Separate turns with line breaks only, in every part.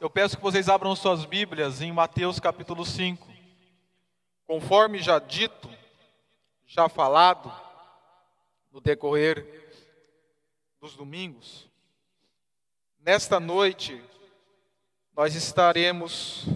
eu peço que vocês abram suas Bíblias em Mateus capítulo 5. Conforme já dito, já falado, no decorrer dos domingos, nesta noite nós estaremos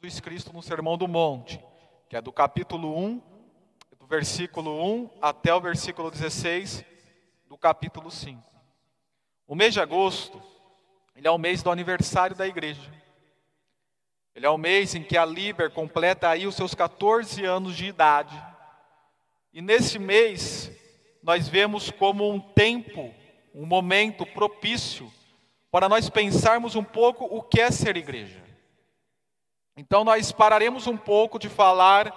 Jesus Cristo no Sermão do Monte, que é do capítulo 1, do versículo 1 até o versículo 16 do capítulo 5. O mês de agosto, ele é o mês do aniversário da igreja. Ele é o mês em que a Liber completa aí os seus 14 anos de idade. E nesse mês, nós vemos como um tempo, um momento propício para nós pensarmos um pouco o que é ser igreja. Então nós pararemos um pouco de falar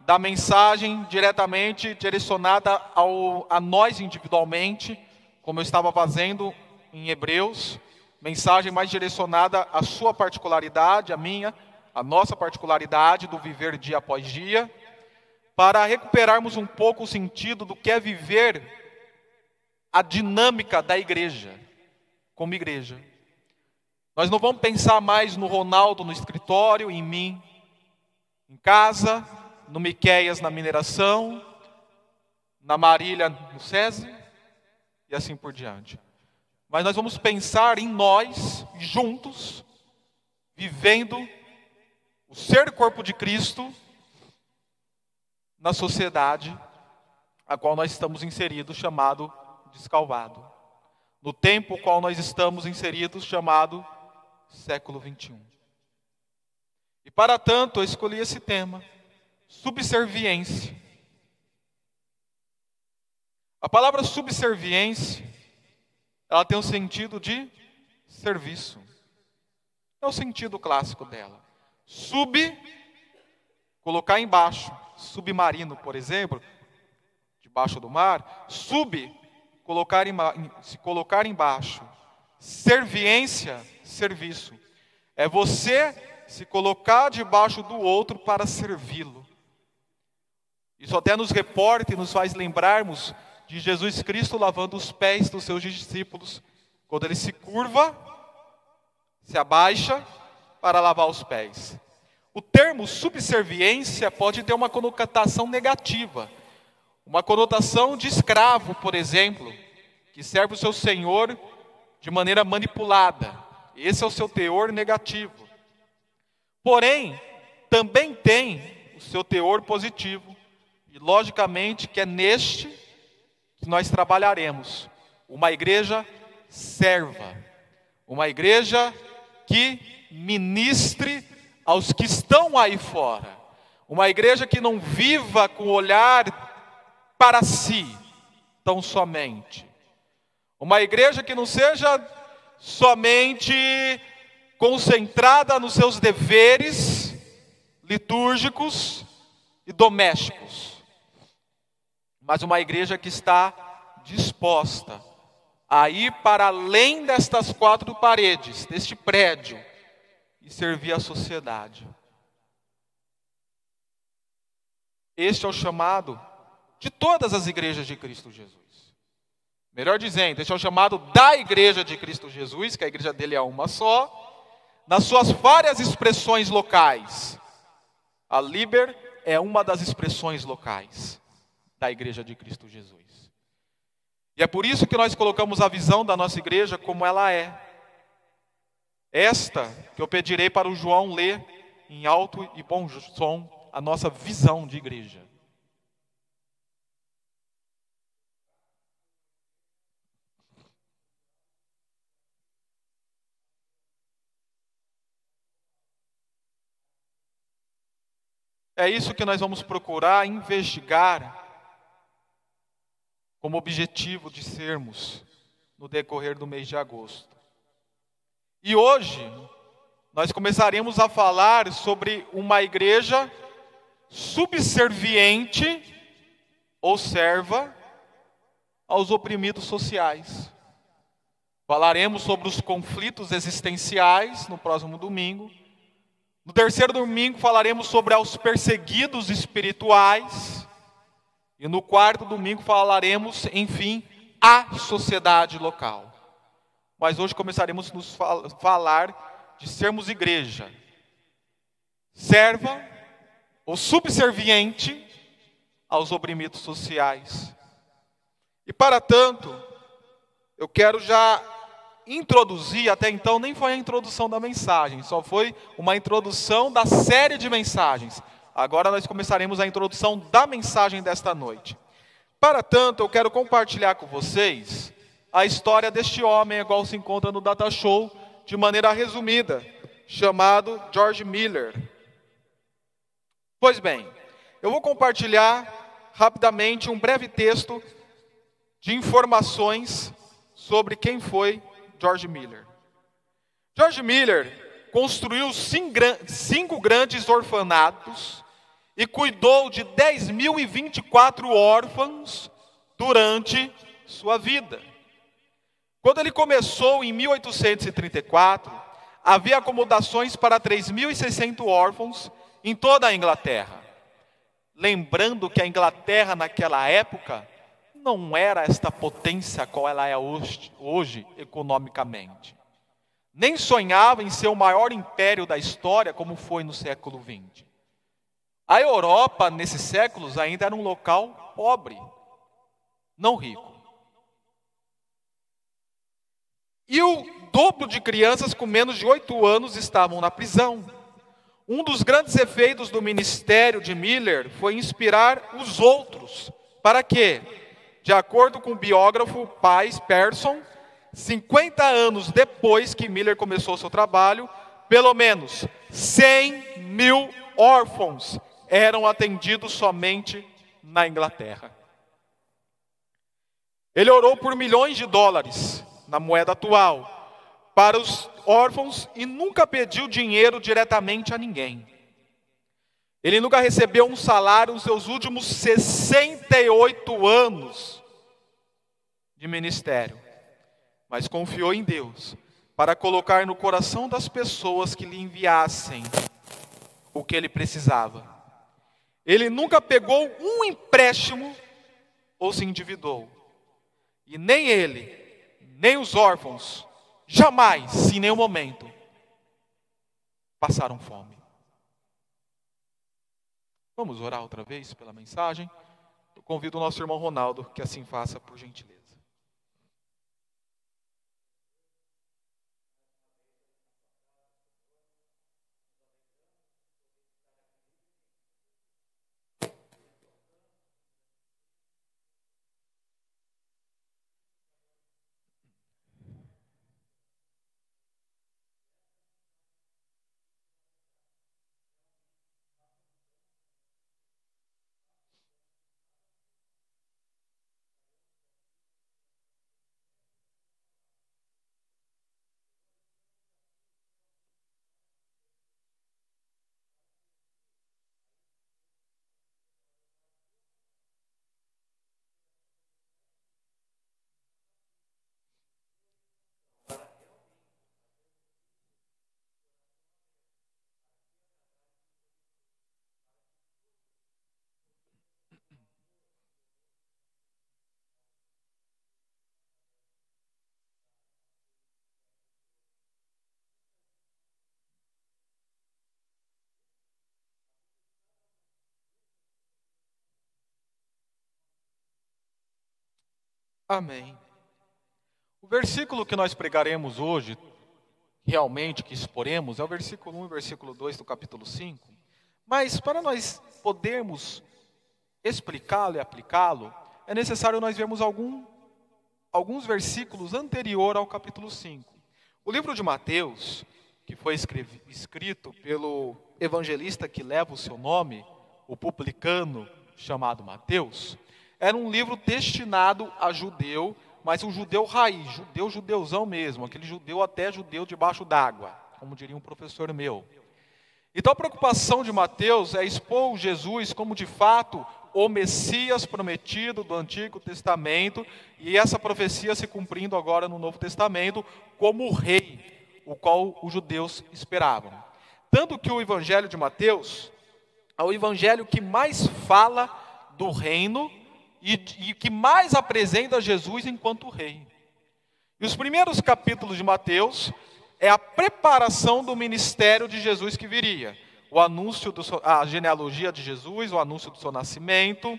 da mensagem diretamente direcionada ao, a nós individualmente, como eu estava fazendo em Hebreus, mensagem mais direcionada à sua particularidade, a minha, a nossa particularidade do viver dia após dia, para recuperarmos um pouco o sentido do que é viver a dinâmica da igreja, como igreja. Nós não vamos pensar mais no Ronaldo no escritório, em mim, em casa, no Miqueias na mineração, na Marília no SESI e assim por diante. Mas nós vamos pensar em nós, juntos, vivendo o ser corpo de Cristo na sociedade a qual nós estamos inseridos, chamado descalvado. No tempo qual nós estamos inseridos, chamado século 21. E para tanto eu escolhi esse tema, subserviência. A palavra subserviência, ela tem o um sentido de serviço. É o sentido clássico dela. Sub, colocar embaixo. Submarino, por exemplo, debaixo do mar. Sub, colocar em, se colocar embaixo. Serviência, serviço. É você se colocar debaixo do outro para servi-lo. Isso até nos reporta e nos faz lembrarmos de Jesus Cristo lavando os pés dos seus discípulos, quando ele se curva, se abaixa para lavar os pés. O termo subserviência pode ter uma conotação negativa, uma conotação de escravo, por exemplo, que serve o seu senhor de maneira manipulada. Esse é o seu teor negativo. Porém, também tem o seu teor positivo. E logicamente que é neste que nós trabalharemos. Uma igreja serva. Uma igreja que ministre aos que estão aí fora. Uma igreja que não viva com olhar para si, tão somente uma igreja que não seja somente concentrada nos seus deveres litúrgicos e domésticos, mas uma igreja que está disposta a ir para além destas quatro paredes, deste prédio, e servir a sociedade. Este é o chamado de todas as igrejas de Cristo Jesus. Melhor dizendo, esse é o chamado da igreja de Cristo Jesus, que a igreja dele é uma só, nas suas várias expressões locais. A Liber é uma das expressões locais da Igreja de Cristo Jesus. E é por isso que nós colocamos a visão da nossa igreja como ela é. Esta que eu pedirei para o João ler em alto e bom som a nossa visão de igreja. É isso que nós vamos procurar investigar como objetivo de sermos no decorrer do mês de agosto. E hoje nós começaremos a falar sobre uma igreja subserviente ou serva aos oprimidos sociais. Falaremos sobre os conflitos existenciais no próximo domingo no terceiro domingo falaremos sobre os perseguidos espirituais. E no quarto domingo falaremos, enfim, a sociedade local. Mas hoje começaremos a nos falar de sermos igreja, serva ou subserviente aos oprimidos sociais. E para tanto, eu quero já introduzir, até então nem foi a introdução da mensagem, só foi uma introdução da série de mensagens. Agora nós começaremos a introdução da mensagem desta noite. Para tanto, eu quero compartilhar com vocês a história deste homem, igual se encontra no Data Show, de maneira resumida, chamado George Miller. Pois bem, eu vou compartilhar rapidamente um breve texto de informações sobre quem foi George Miller. George Miller construiu cinco grandes orfanatos e cuidou de 10.024 órfãos durante sua vida. Quando ele começou em 1834, havia acomodações para 3.600 órfãos em toda a Inglaterra. Lembrando que a Inglaterra naquela época não era esta potência qual ela é hoje, hoje economicamente. Nem sonhava em ser o maior império da história como foi no século XX. A Europa, nesses séculos, ainda era um local pobre, não rico. E o dobro de crianças com menos de oito anos estavam na prisão. Um dos grandes efeitos do ministério de Miller foi inspirar os outros. Para quê? De acordo com o biógrafo Pais Persson, 50 anos depois que Miller começou seu trabalho, pelo menos 100 mil órfãos eram atendidos somente na Inglaterra. Ele orou por milhões de dólares na moeda atual para os órfãos e nunca pediu dinheiro diretamente a ninguém. Ele nunca recebeu um salário nos seus últimos 68 anos de ministério, mas confiou em Deus para colocar no coração das pessoas que lhe enviassem o que ele precisava. Ele nunca pegou um empréstimo ou se endividou. E nem ele, nem os órfãos, jamais, em nenhum momento, passaram fome. Vamos orar outra vez pela mensagem? Eu convido o nosso irmão Ronaldo que assim faça, por gentileza. Amém. O versículo que nós pregaremos hoje, realmente que exporemos, é o versículo 1 e versículo 2 do capítulo 5. Mas para nós podermos explicá-lo e aplicá-lo, é necessário nós vermos algum, alguns versículos anterior ao capítulo 5. O livro de Mateus, que foi escrito pelo evangelista que leva o seu nome, o publicano chamado Mateus, era um livro destinado a judeu, mas um judeu raiz, judeu judeuzão mesmo, aquele judeu até judeu debaixo d'água, como diria um professor meu. Então a preocupação de Mateus é expor Jesus como de fato o Messias prometido do Antigo Testamento e essa profecia se cumprindo agora no Novo Testamento como o rei, o qual os judeus esperavam. Tanto que o Evangelho de Mateus é o evangelho que mais fala do reino e, e que mais apresenta Jesus enquanto rei. E os primeiros capítulos de Mateus é a preparação do ministério de Jesus que viria o anúncio da genealogia de Jesus, o anúncio do seu nascimento,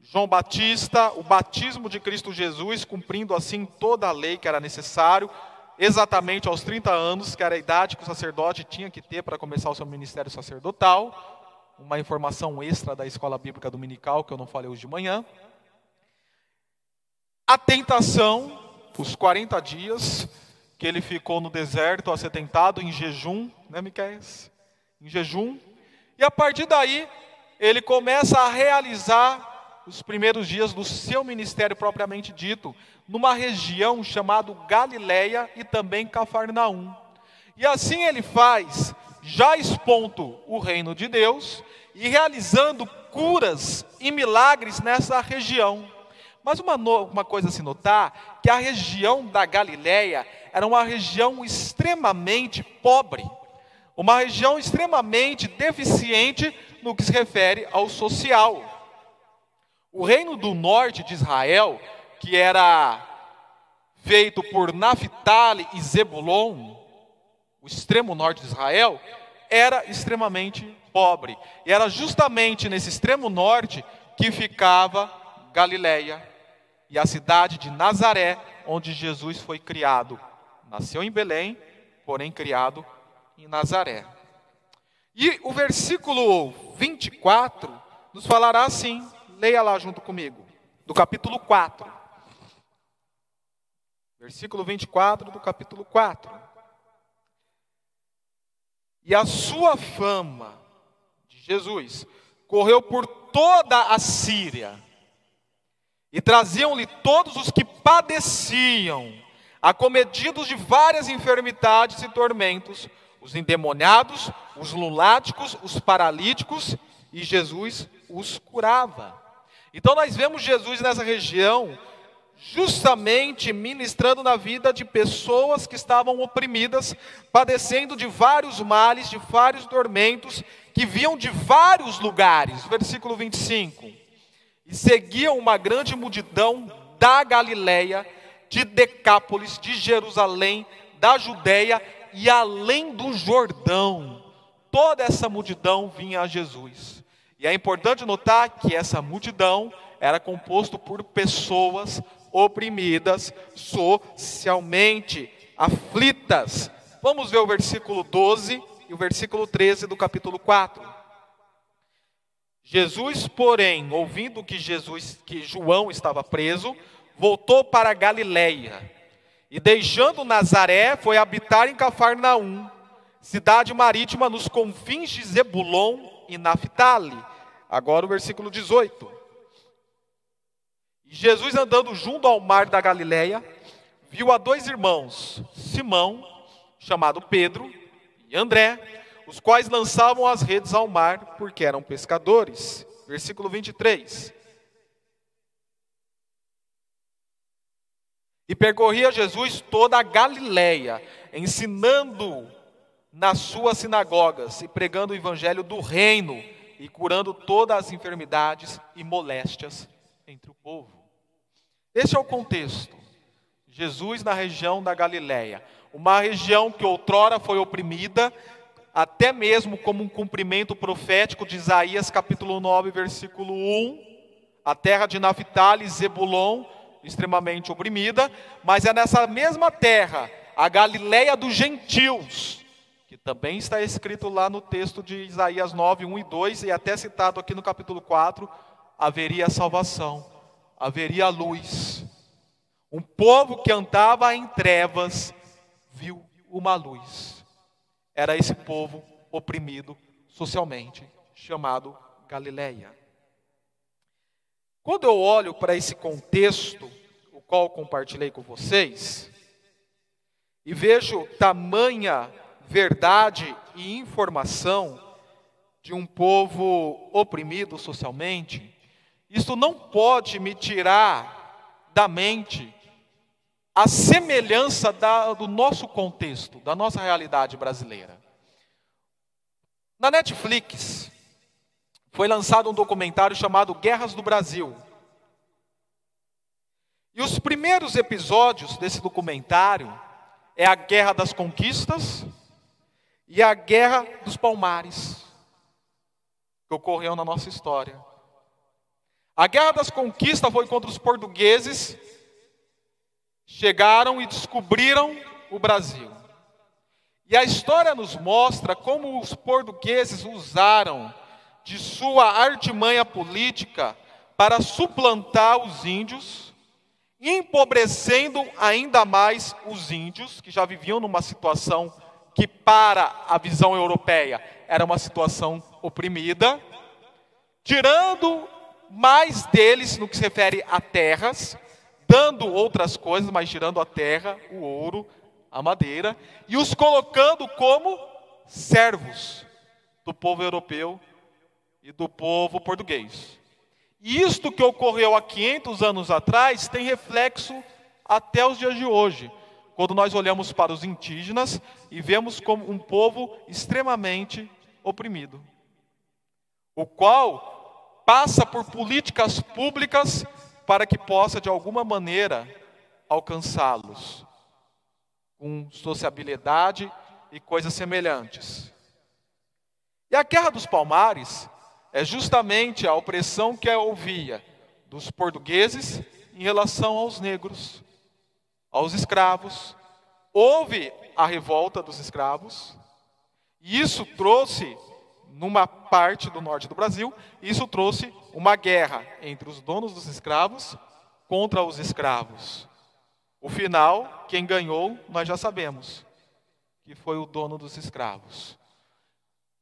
João Batista, o batismo de Cristo Jesus, cumprindo assim toda a lei que era necessário, exatamente aos 30 anos, que era a idade que o sacerdote tinha que ter para começar o seu ministério sacerdotal. Uma informação extra da escola bíblica dominical que eu não falei hoje de manhã. A tentação, os 40 dias que ele ficou no deserto, a ser tentado em jejum, né, Miquel? em jejum, e a partir daí ele começa a realizar os primeiros dias do seu ministério propriamente dito, numa região chamada Galileia e também Cafarnaum. E assim ele faz, já expondo o reino de Deus e realizando curas e milagres nessa região. Mas uma, uma coisa a se notar, que a região da Galileia era uma região extremamente pobre uma região extremamente deficiente no que se refere ao social. O reino do norte de Israel, que era feito por Naphtali e Zebulon, o extremo norte de Israel, era extremamente pobre. E era justamente nesse extremo norte que ficava Galileia e a cidade de Nazaré, onde Jesus foi criado. Nasceu em Belém, porém criado em Nazaré. E o versículo 24 nos falará assim, leia lá junto comigo, do capítulo 4. Versículo 24 do capítulo 4. E a sua fama de Jesus correu por toda a Síria, e traziam-lhe todos os que padeciam, acometidos de várias enfermidades e tormentos, os endemoniados, os lunáticos, os paralíticos, e Jesus os curava. Então nós vemos Jesus nessa região, justamente ministrando na vida de pessoas que estavam oprimidas, padecendo de vários males, de vários tormentos, que vinham de vários lugares. Versículo 25. E seguiam uma grande multidão da Galileia, de Decápolis, de Jerusalém, da Judéia e além do Jordão, toda essa multidão vinha a Jesus. E é importante notar que essa multidão era composto por pessoas oprimidas, socialmente aflitas. Vamos ver o versículo 12 e o versículo 13 do capítulo 4. Jesus, porém, ouvindo que Jesus, que João estava preso, voltou para Galiléia e deixando Nazaré, foi habitar em Cafarnaum, cidade marítima nos confins de Zebulon e Naphtali. Agora o versículo 18. Jesus andando junto ao mar da Galileia, viu a dois irmãos, Simão, chamado Pedro, e André, os quais lançavam as redes ao mar, porque eram pescadores. Versículo 23. E percorria Jesus toda a Galileia, ensinando nas suas sinagogas e pregando o evangelho do reino e curando todas as enfermidades e moléstias entre o povo. Este é o contexto. Jesus na região da Galileia, uma região que outrora foi oprimida, até mesmo como um cumprimento profético de Isaías capítulo 9, versículo 1, a terra de Naphtali, Zebulon extremamente oprimida, mas é nessa mesma terra, a Galileia dos gentios, que também está escrito lá no texto de Isaías 9, 1 e 2, e até citado aqui no capítulo 4, haveria salvação, haveria luz. Um povo que andava em trevas viu uma luz. Era esse povo oprimido socialmente, chamado Galileia. Quando eu olho para esse contexto, o qual compartilhei com vocês, e vejo tamanha verdade e informação de um povo oprimido socialmente, isso não pode me tirar da mente a semelhança da, do nosso contexto, da nossa realidade brasileira. Na Netflix foi lançado um documentário chamado Guerras do Brasil. E os primeiros episódios desse documentário é a Guerra das Conquistas e a Guerra dos Palmares, que ocorreu na nossa história. A Guerra das Conquistas foi contra os portugueses, chegaram e descobriram o Brasil. E a história nos mostra como os portugueses usaram de sua artimanha política para suplantar os índios, empobrecendo ainda mais os índios, que já viviam numa situação que, para a visão europeia, era uma situação oprimida, tirando mais deles no que se refere a terras, dando outras coisas, mas tirando a terra, o ouro, a madeira, e os colocando como servos do povo europeu e do povo português. E isto que ocorreu há 500 anos atrás tem reflexo até os dias de hoje, quando nós olhamos para os indígenas e vemos como um povo extremamente oprimido, o qual passa por políticas públicas para que possa de alguma maneira alcançá-los com sociabilidade e coisas semelhantes. E a Guerra dos Palmares é justamente a opressão que ouvia dos portugueses em relação aos negros, aos escravos. Houve a revolta dos escravos, e isso trouxe, numa parte do norte do Brasil, isso trouxe uma guerra entre os donos dos escravos contra os escravos. O final, quem ganhou, nós já sabemos, que foi o dono dos escravos.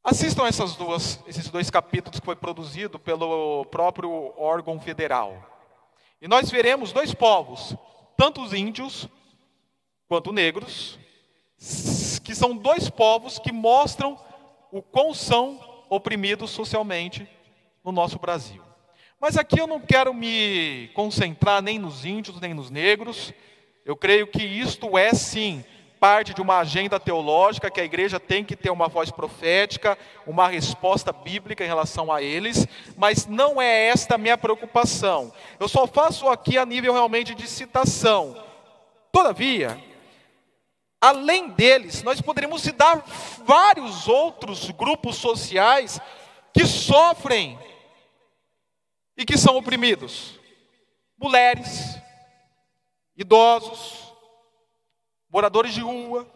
Assistam essas duas, esses dois capítulos que foi produzido pelo próprio órgão federal. E nós veremos dois povos, tanto os índios quanto negros, que são dois povos que mostram o quão são oprimidos socialmente no nosso Brasil. Mas aqui eu não quero me concentrar nem nos índios, nem nos negros. Eu creio que isto é sim parte de uma agenda teológica que a igreja tem que ter uma voz profética, uma resposta bíblica em relação a eles, mas não é esta a minha preocupação. Eu só faço aqui a nível realmente de citação. Todavia, além deles, nós poderíamos citar vários outros grupos sociais que sofrem e que são oprimidos. Mulheres, idosos, moradores de rua,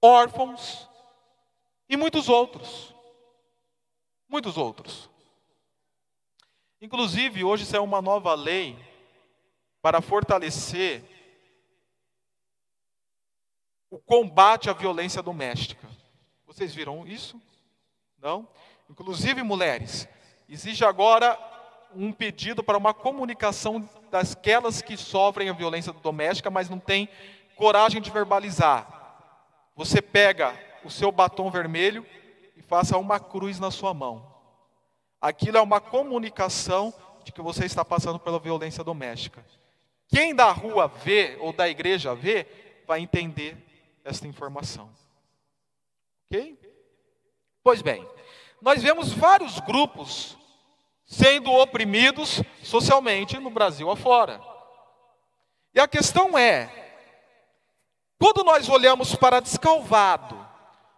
órfãos e muitos outros. Muitos outros. Inclusive, hoje saiu uma nova lei para fortalecer o combate à violência doméstica. Vocês viram isso? Não? Inclusive, mulheres, exige agora um pedido para uma comunicação daquelas que sofrem a violência doméstica, mas não têm coragem de verbalizar. Você pega o seu batom vermelho e faça uma cruz na sua mão. Aquilo é uma comunicação de que você está passando pela violência doméstica. Quem da rua vê ou da igreja vê, vai entender esta informação. Ok? Pois bem, nós vemos vários grupos sendo oprimidos socialmente no Brasil afora. E a questão é: quando nós olhamos para Descalvado,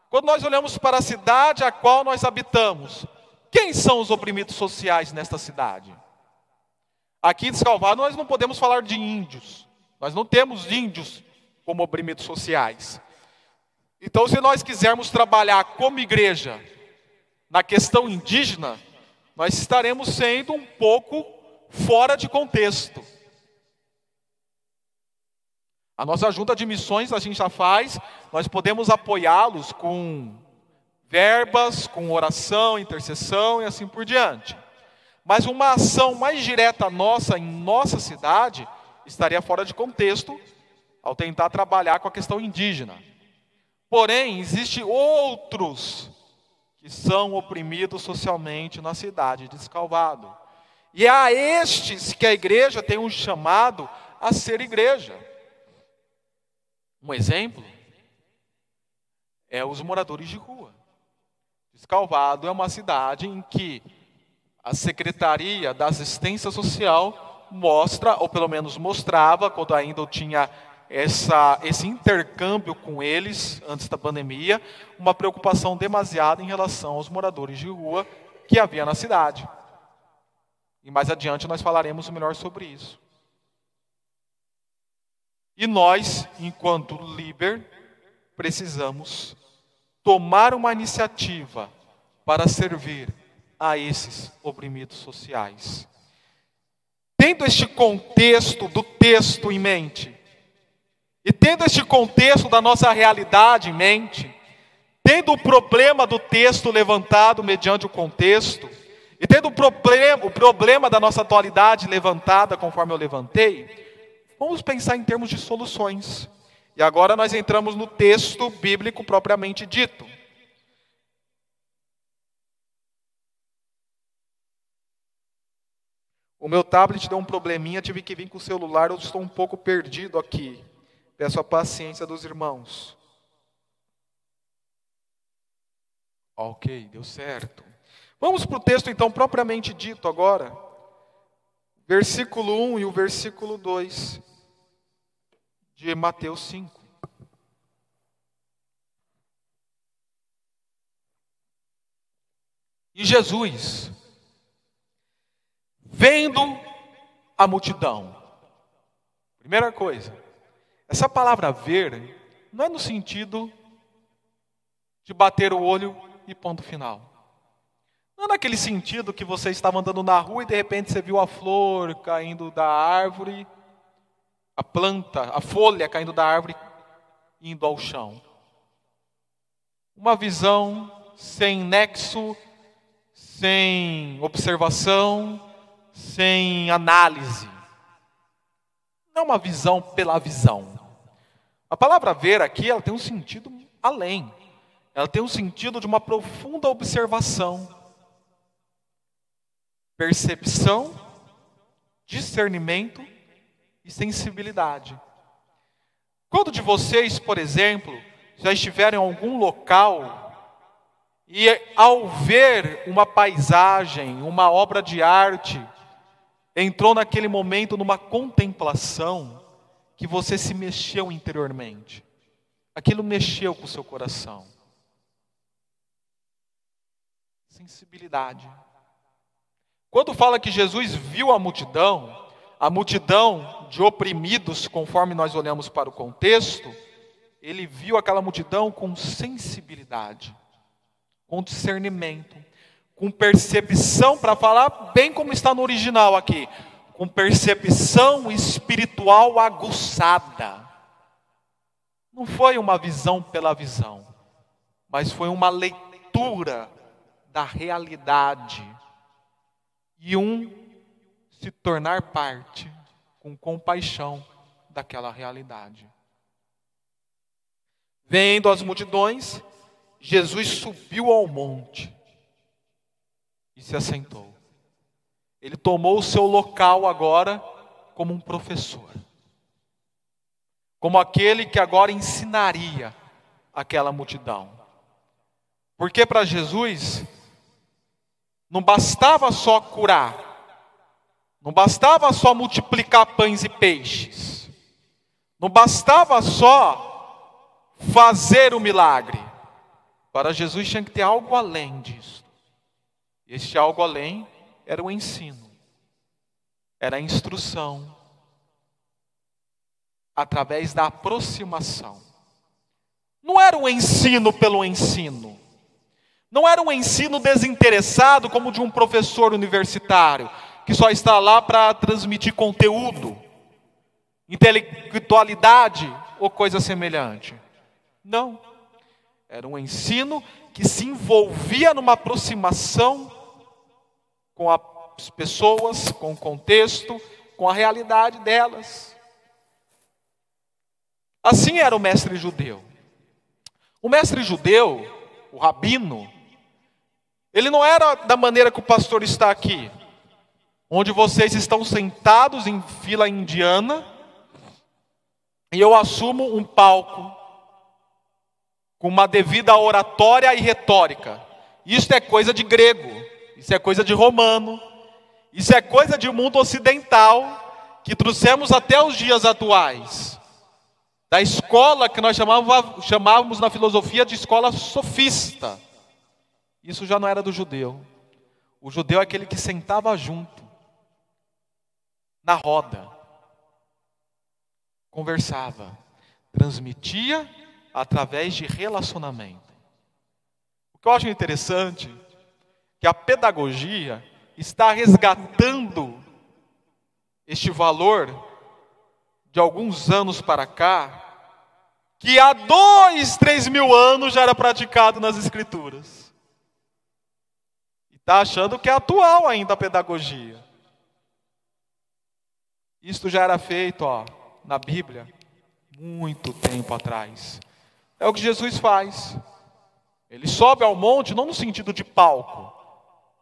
quando nós olhamos para a cidade a qual nós habitamos, quem são os oprimidos sociais nesta cidade? Aqui em Descalvado nós não podemos falar de índios. Nós não temos índios como oprimidos sociais. Então, se nós quisermos trabalhar como igreja na questão indígena, nós estaremos sendo um pouco fora de contexto. A nossa junta de missões a gente já faz, nós podemos apoiá-los com verbas, com oração, intercessão e assim por diante. Mas uma ação mais direta nossa em nossa cidade estaria fora de contexto ao tentar trabalhar com a questão indígena. Porém, existem outros que são oprimidos socialmente na cidade de Escalvado. E é a estes que a igreja tem um chamado a ser igreja. Um exemplo é os moradores de rua. Escalvado é uma cidade em que a Secretaria da Assistência Social mostra, ou pelo menos mostrava, quando ainda tinha essa, esse intercâmbio com eles, antes da pandemia, uma preocupação demasiada em relação aos moradores de rua que havia na cidade. E mais adiante nós falaremos melhor sobre isso. E nós, enquanto líder, precisamos tomar uma iniciativa para servir a esses oprimidos sociais. Tendo este contexto do texto em mente, e tendo este contexto da nossa realidade em mente, tendo o problema do texto levantado mediante o contexto, e tendo o problema, o problema da nossa atualidade levantada conforme eu levantei, Vamos pensar em termos de soluções. E agora nós entramos no texto bíblico propriamente dito. O meu tablet deu um probleminha, tive que vir com o celular, eu estou um pouco perdido aqui. Peço a paciência dos irmãos. Ok, deu certo. Vamos para o texto então propriamente dito agora versículo 1 e o versículo 2 de Mateus 5. E Jesus, vendo a multidão, primeira coisa, essa palavra ver não é no sentido de bater o olho e ponto final. Não naquele sentido que você estava andando na rua e de repente você viu a flor caindo da árvore, a planta, a folha caindo da árvore indo ao chão. Uma visão sem nexo, sem observação, sem análise. Não é uma visão pela visão. A palavra ver aqui, ela tem um sentido além. Ela tem um sentido de uma profunda observação percepção, discernimento e sensibilidade. Quando de vocês, por exemplo, já estiverem em algum local e ao ver uma paisagem, uma obra de arte, entrou naquele momento numa contemplação que você se mexeu interiormente. Aquilo mexeu com o seu coração. Sensibilidade. Quando fala que Jesus viu a multidão, a multidão de oprimidos, conforme nós olhamos para o contexto, ele viu aquela multidão com sensibilidade, com discernimento, com percepção, para falar bem como está no original aqui, com percepção espiritual aguçada. Não foi uma visão pela visão, mas foi uma leitura da realidade e um se tornar parte com compaixão daquela realidade. Vendo as multidões, Jesus subiu ao monte e se assentou. Ele tomou o seu local agora como um professor, como aquele que agora ensinaria aquela multidão. Porque para Jesus, não bastava só curar, não bastava só multiplicar pães e peixes, não bastava só fazer o milagre. Para Jesus tinha que ter algo além disso. Este algo além era o ensino, era a instrução através da aproximação. Não era um ensino pelo ensino. Não era um ensino desinteressado como de um professor universitário, que só está lá para transmitir conteúdo, intelectualidade ou coisa semelhante. Não. Era um ensino que se envolvia numa aproximação com as pessoas, com o contexto, com a realidade delas. Assim era o mestre judeu. O mestre judeu, o rabino, ele não era da maneira que o pastor está aqui, onde vocês estão sentados em fila indiana e eu assumo um palco com uma devida oratória e retórica. Isso é coisa de grego, isso é coisa de romano, isso é coisa de mundo ocidental que trouxemos até os dias atuais. Da escola que nós chamávamos, chamávamos na filosofia de escola sofista. Isso já não era do judeu. O judeu é aquele que sentava junto, na roda, conversava, transmitia através de relacionamento. O que eu acho interessante que a pedagogia está resgatando este valor de alguns anos para cá, que há dois, três mil anos já era praticado nas Escrituras. Está achando que é atual ainda a pedagogia. Isto já era feito ó, na Bíblia muito tempo atrás. É o que Jesus faz. Ele sobe ao monte não no sentido de palco,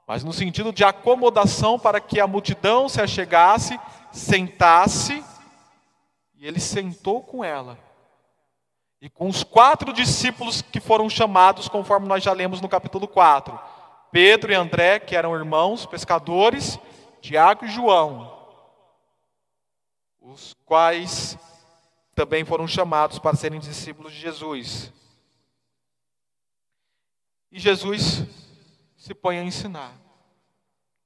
mas no sentido de acomodação para que a multidão se achegasse, sentasse, e ele sentou com ela. E com os quatro discípulos que foram chamados, conforme nós já lemos no capítulo 4. Pedro e André, que eram irmãos pescadores, Tiago e João, os quais também foram chamados para serem discípulos de Jesus. E Jesus se põe a ensinar.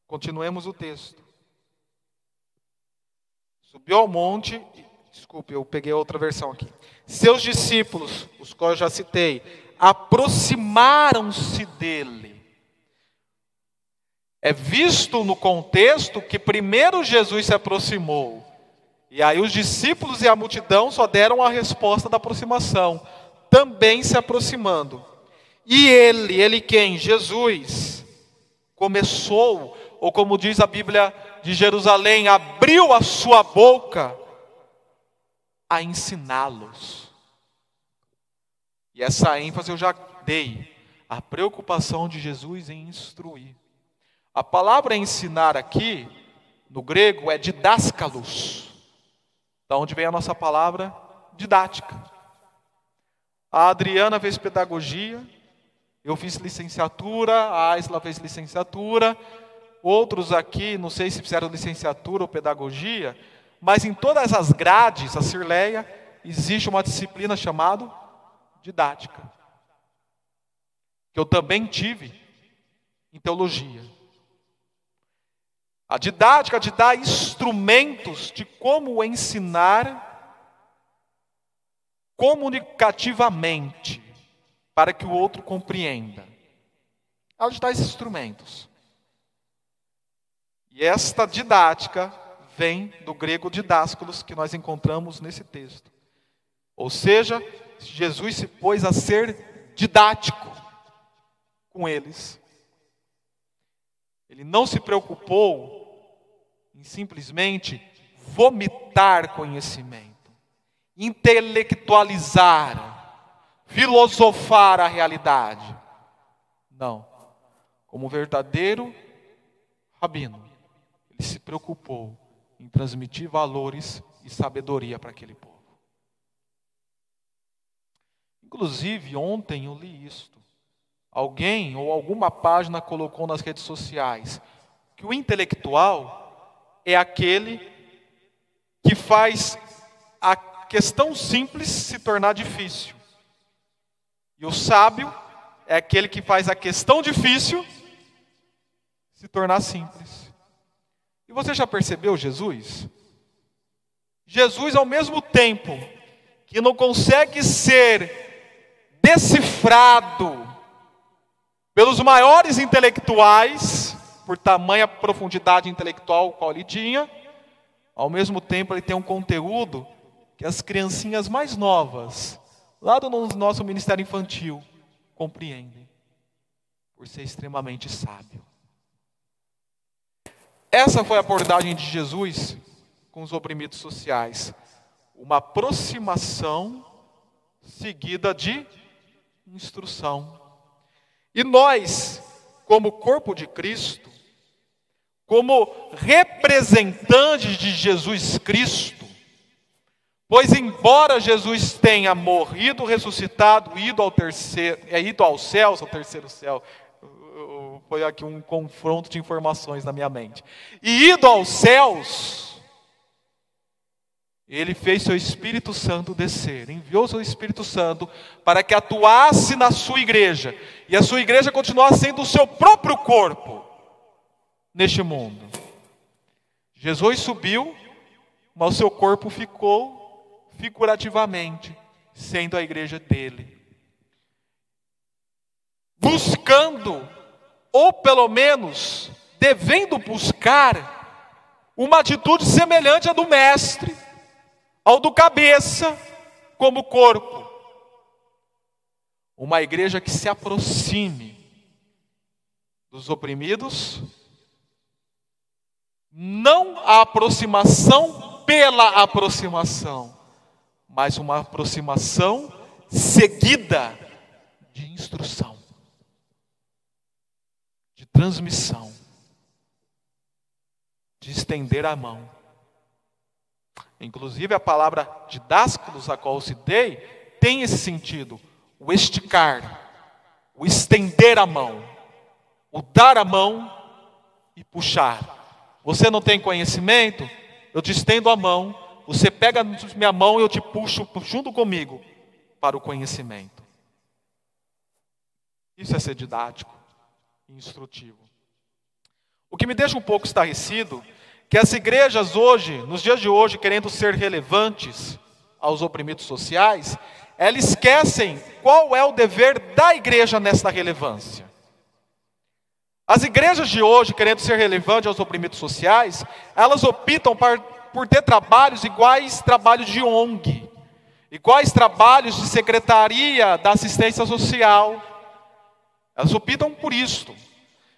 Continuemos o texto. Subiu ao monte, desculpe, eu peguei outra versão aqui. Seus discípulos, os quais eu já citei, aproximaram-se dele é visto no contexto que primeiro Jesus se aproximou. E aí os discípulos e a multidão só deram a resposta da aproximação, também se aproximando. E ele, ele quem? Jesus, começou, ou como diz a Bíblia de Jerusalém, abriu a sua boca a ensiná-los. E essa ênfase eu já dei, a preocupação de Jesus em instruir. A palavra ensinar aqui, no grego, é didáscalos, da onde vem a nossa palavra didática. A Adriana fez pedagogia, eu fiz licenciatura, a Aisla fez licenciatura, outros aqui, não sei se fizeram licenciatura ou pedagogia, mas em todas as grades, a Cirleia, existe uma disciplina chamada didática, que eu também tive em teologia. A didática de dar instrumentos de como ensinar comunicativamente para que o outro compreenda. Ela te dá esses instrumentos. E esta didática vem do grego didásculos que nós encontramos nesse texto. Ou seja, Jesus se pôs a ser didático com eles. Ele não se preocupou em simplesmente vomitar conhecimento, intelectualizar, filosofar a realidade. Não. Como verdadeiro rabino, ele se preocupou em transmitir valores e sabedoria para aquele povo. Inclusive, ontem eu li isto. Alguém ou alguma página colocou nas redes sociais que o intelectual é aquele que faz a questão simples se tornar difícil. E o sábio é aquele que faz a questão difícil se tornar simples. E você já percebeu Jesus? Jesus, ao mesmo tempo que não consegue ser decifrado pelos maiores intelectuais, por tamanha profundidade intelectual qual ele tinha, ao mesmo tempo ele tem um conteúdo que as criancinhas mais novas, lá do nosso ministério infantil, compreendem, por ser extremamente sábio. Essa foi a abordagem de Jesus com os oprimidos sociais. Uma aproximação seguida de instrução. E nós, como corpo de Cristo, como representantes de Jesus Cristo, pois embora Jesus tenha morrido, ressuscitado, ido ao terceiro, é ido aos céus, ao terceiro céu, foi aqui um confronto de informações na minha mente. E ido aos céus, ele fez seu Espírito Santo descer, enviou seu Espírito Santo para que atuasse na sua igreja, e a sua igreja continuasse sendo o seu próprio corpo neste mundo. Jesus subiu, mas o seu corpo ficou figurativamente sendo a igreja dele. Buscando ou pelo menos devendo buscar uma atitude semelhante à do mestre, ao do cabeça, como corpo. Uma igreja que se aproxime dos oprimidos, não a aproximação pela aproximação, mas uma aproximação seguida de instrução transmissão, de estender a mão. Inclusive a palavra didásculos, a qual citei, tem esse sentido: o esticar, o estender a mão, o dar a mão e puxar. Você não tem conhecimento? Eu te estendo a mão, você pega minha mão e eu te puxo junto comigo para o conhecimento. Isso é ser didático instrutivo. O que me deixa um pouco estarrecido que as igrejas hoje, nos dias de hoje, querendo ser relevantes aos oprimidos sociais, elas esquecem qual é o dever da igreja nessa relevância. As igrejas de hoje, querendo ser relevantes aos oprimidos sociais, elas optam por ter trabalhos iguais trabalhos de ONG, iguais trabalhos de secretaria da assistência social, elas optam por isto.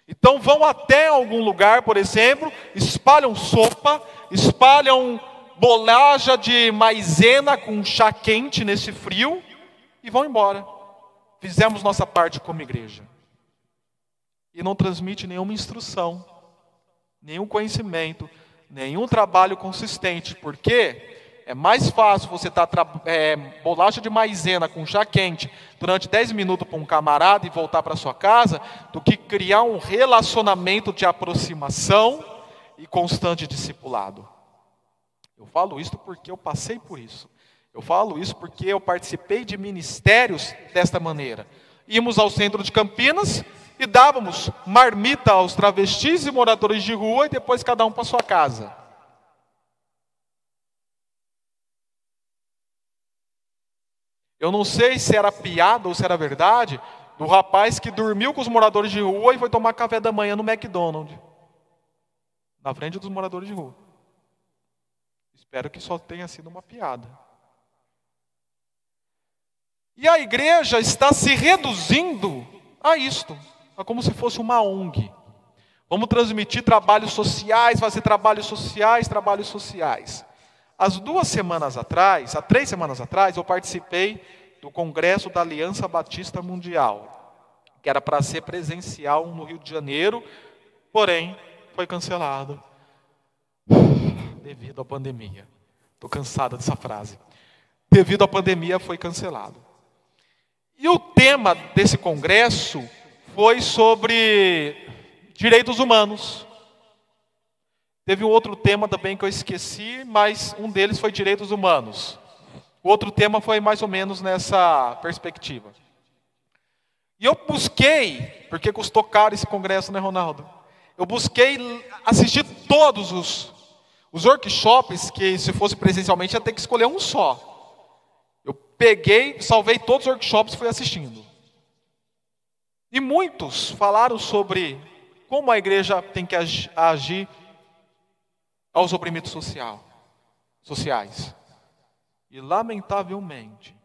Então vão até algum lugar, por exemplo, espalham sopa, espalham bolacha de maisena com chá quente nesse frio e vão embora. Fizemos nossa parte como igreja. E não transmite nenhuma instrução, nenhum conhecimento, nenhum trabalho consistente. Por quê? É mais fácil você estar tá é, bolacha de maisena com chá quente durante 10 minutos para um camarada e voltar para sua casa, do que criar um relacionamento de aproximação e constante discipulado. Eu falo isso porque eu passei por isso. Eu falo isso porque eu participei de ministérios desta maneira. Íamos ao centro de Campinas e dávamos marmita aos travestis e moradores de rua e depois cada um para sua casa. Eu não sei se era piada ou se era verdade, do rapaz que dormiu com os moradores de rua e foi tomar café da manhã no McDonald's. Na frente dos moradores de rua. Espero que só tenha sido uma piada. E a igreja está se reduzindo a isto, a como se fosse uma ONG. Vamos transmitir trabalhos sociais, fazer trabalhos sociais, trabalhos sociais. As duas semanas atrás, há três semanas atrás, eu participei do Congresso da Aliança Batista Mundial, que era para ser presencial no Rio de Janeiro, porém foi cancelado devido à pandemia. Estou cansada dessa frase. Devido à pandemia foi cancelado. E o tema desse congresso foi sobre direitos humanos. Teve um outro tema também que eu esqueci, mas um deles foi direitos humanos. O outro tema foi mais ou menos nessa perspectiva. E eu busquei, porque custou caro esse congresso, né, Ronaldo? Eu busquei assistir todos os, os workshops, que se fosse presencialmente ia ter que escolher um só. Eu peguei, salvei todos os workshops e fui assistindo. E muitos falaram sobre como a igreja tem que agir aos oprimidos social, sociais. E, lamentavelmente,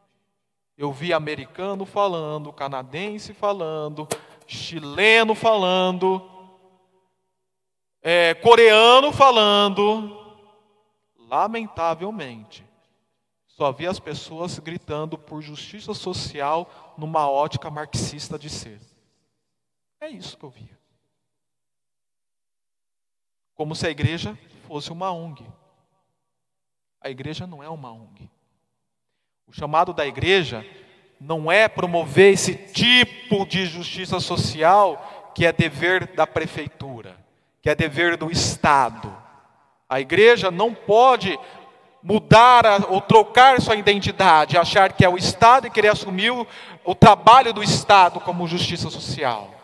eu vi americano falando, canadense falando, chileno falando, é, coreano falando. Lamentavelmente, só vi as pessoas gritando por justiça social numa ótica marxista de ser. É isso que eu via. Como se a igreja fosse uma ONG. A igreja não é uma ONG. O chamado da igreja não é promover esse tipo de justiça social que é dever da prefeitura, que é dever do Estado. A igreja não pode mudar ou trocar sua identidade, achar que é o Estado e querer assumir o, o trabalho do Estado como justiça social.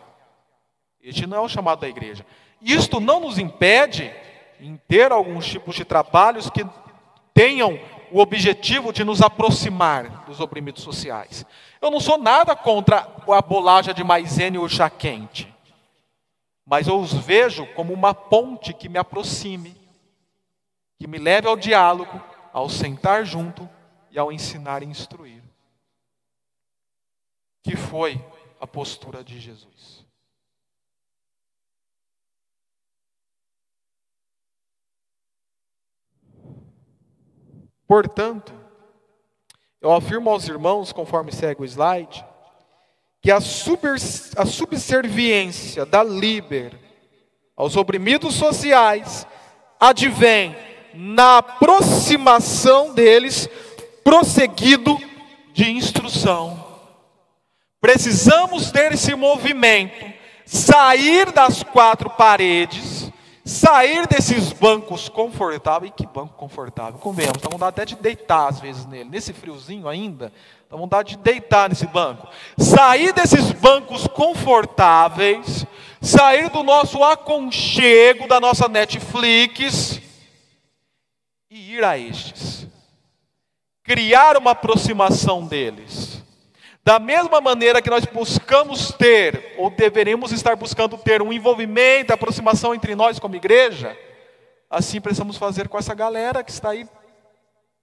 Este não é o chamado da igreja. Isto não nos impede em ter alguns tipos de trabalhos que tenham o objetivo de nos aproximar dos oprimidos sociais. Eu não sou nada contra a bolagem de maisena e o chá quente, mas eu os vejo como uma ponte que me aproxime, que me leve ao diálogo, ao sentar junto e ao ensinar e instruir. Que foi a postura de Jesus. Portanto, eu afirmo aos irmãos, conforme segue o slide, que a, super, a subserviência da Liber aos oprimidos sociais advém na aproximação deles, prosseguido de instrução. Precisamos ter esse movimento, sair das quatro paredes, sair desses bancos confortáveis, e que banco confortável, convenhamos, dá vontade até de deitar às vezes nele, nesse friozinho ainda, dá vontade de deitar nesse banco. Sair desses bancos confortáveis, sair do nosso aconchego, da nossa Netflix, e ir a estes. Criar uma aproximação deles da mesma maneira que nós buscamos ter, ou deveremos estar buscando ter, um envolvimento, aproximação entre nós como igreja, assim precisamos fazer com essa galera que está aí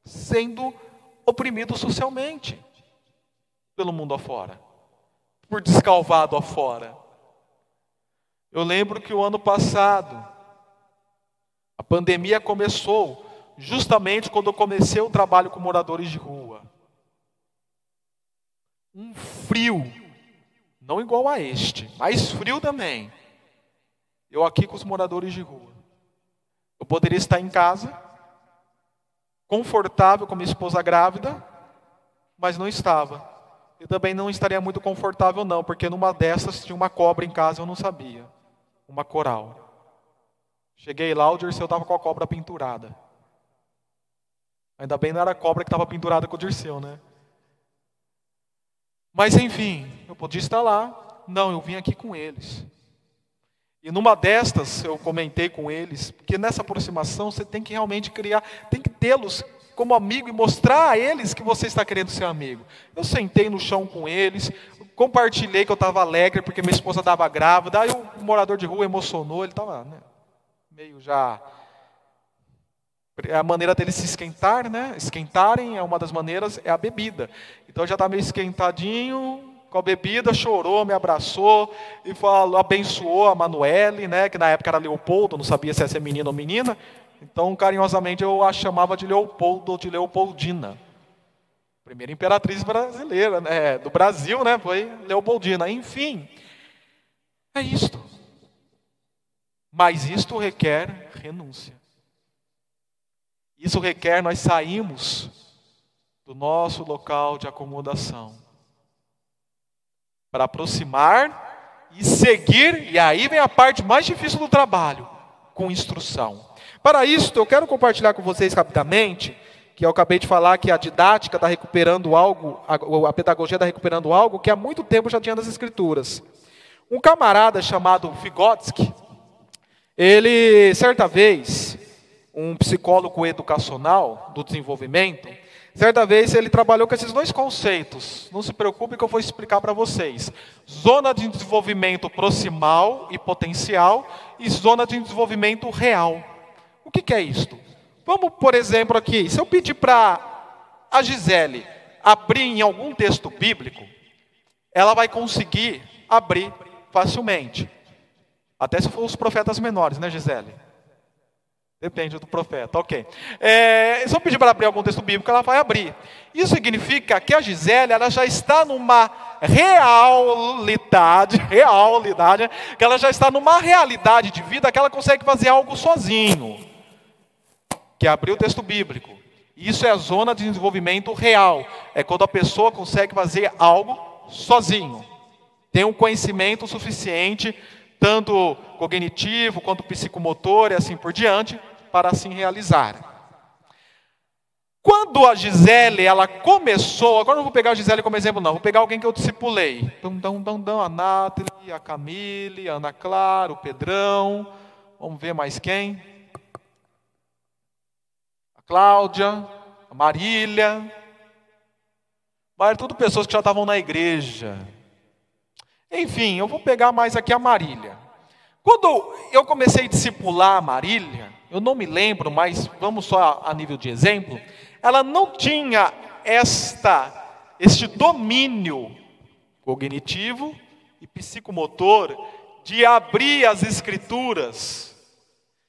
sendo oprimido socialmente pelo mundo afora, por descalvado afora. Eu lembro que o ano passado, a pandemia começou justamente quando eu comecei o trabalho com moradores de rua um frio, não igual a este, mas frio também. Eu aqui com os moradores de rua. Eu poderia estar em casa, confortável com minha esposa grávida, mas não estava. E também não estaria muito confortável, não, porque numa dessas tinha uma cobra em casa, eu não sabia. Uma coral. Cheguei lá, o Dirceu estava com a cobra pendurada. Ainda bem não era a cobra que estava pendurada com o Dirceu, né? Mas enfim, eu podia estar lá. Não, eu vim aqui com eles. E numa destas eu comentei com eles, porque nessa aproximação você tem que realmente criar, tem que tê-los como amigo e mostrar a eles que você está querendo ser amigo. Eu sentei no chão com eles, compartilhei que eu estava alegre porque minha esposa estava grávida, aí o morador de rua emocionou, ele estava né, meio já a maneira deles se esquentar, né? Esquentarem é uma das maneiras, é a bebida. Então já está meio esquentadinho com a bebida, chorou, me abraçou e falou, abençoou a Manuele, né? Que na época era Leopoldo, não sabia se ia ser menino ou menina. Então, carinhosamente, eu a chamava de Leopoldo ou de Leopoldina. Primeira imperatriz brasileira, né? do Brasil, né? Foi Leopoldina. Enfim, é isto. Mas isto requer renúncia. Isso requer nós sairmos do nosso local de acomodação para aproximar e seguir, e aí vem a parte mais difícil do trabalho, com instrução. Para isso, eu quero compartilhar com vocês rapidamente, que eu acabei de falar que a didática está recuperando algo, a, a pedagogia está recuperando algo que há muito tempo já tinha nas escrituras. Um camarada chamado Vygotsky, Ele, certa vez, um psicólogo educacional do desenvolvimento, certa vez ele trabalhou com esses dois conceitos. Não se preocupe que eu vou explicar para vocês. Zona de desenvolvimento proximal e potencial e zona de desenvolvimento real. O que, que é isto? Vamos, por exemplo, aqui, se eu pedir para a Gisele abrir em algum texto bíblico, ela vai conseguir abrir facilmente. Até se for os profetas menores, né, Gisele? Depende do profeta, ok. É, se eu pedir para abrir algum texto bíblico, ela vai abrir. Isso significa que a Gisele ela já está numa realidade, realidade, que ela já está numa realidade de vida que ela consegue fazer algo sozinho. Que é abrir o texto bíblico. Isso é a zona de desenvolvimento real. É quando a pessoa consegue fazer algo sozinho. Tem um conhecimento suficiente tanto cognitivo quanto psicomotor e assim por diante, para assim realizar. Quando a Gisele, ela começou, agora não vou pegar a Gisele como exemplo não, vou pegar alguém que eu discipulei. Dum, dum, dum, a Nathalie, a Camille, a Ana Clara, o Pedrão, vamos ver mais quem? A Cláudia, a Marília, mas tudo pessoas que já estavam na igreja, enfim, eu vou pegar mais aqui a Marília. Quando eu comecei a discipular a Marília, eu não me lembro, mas vamos só a nível de exemplo, ela não tinha esta este domínio cognitivo e psicomotor de abrir as escrituras.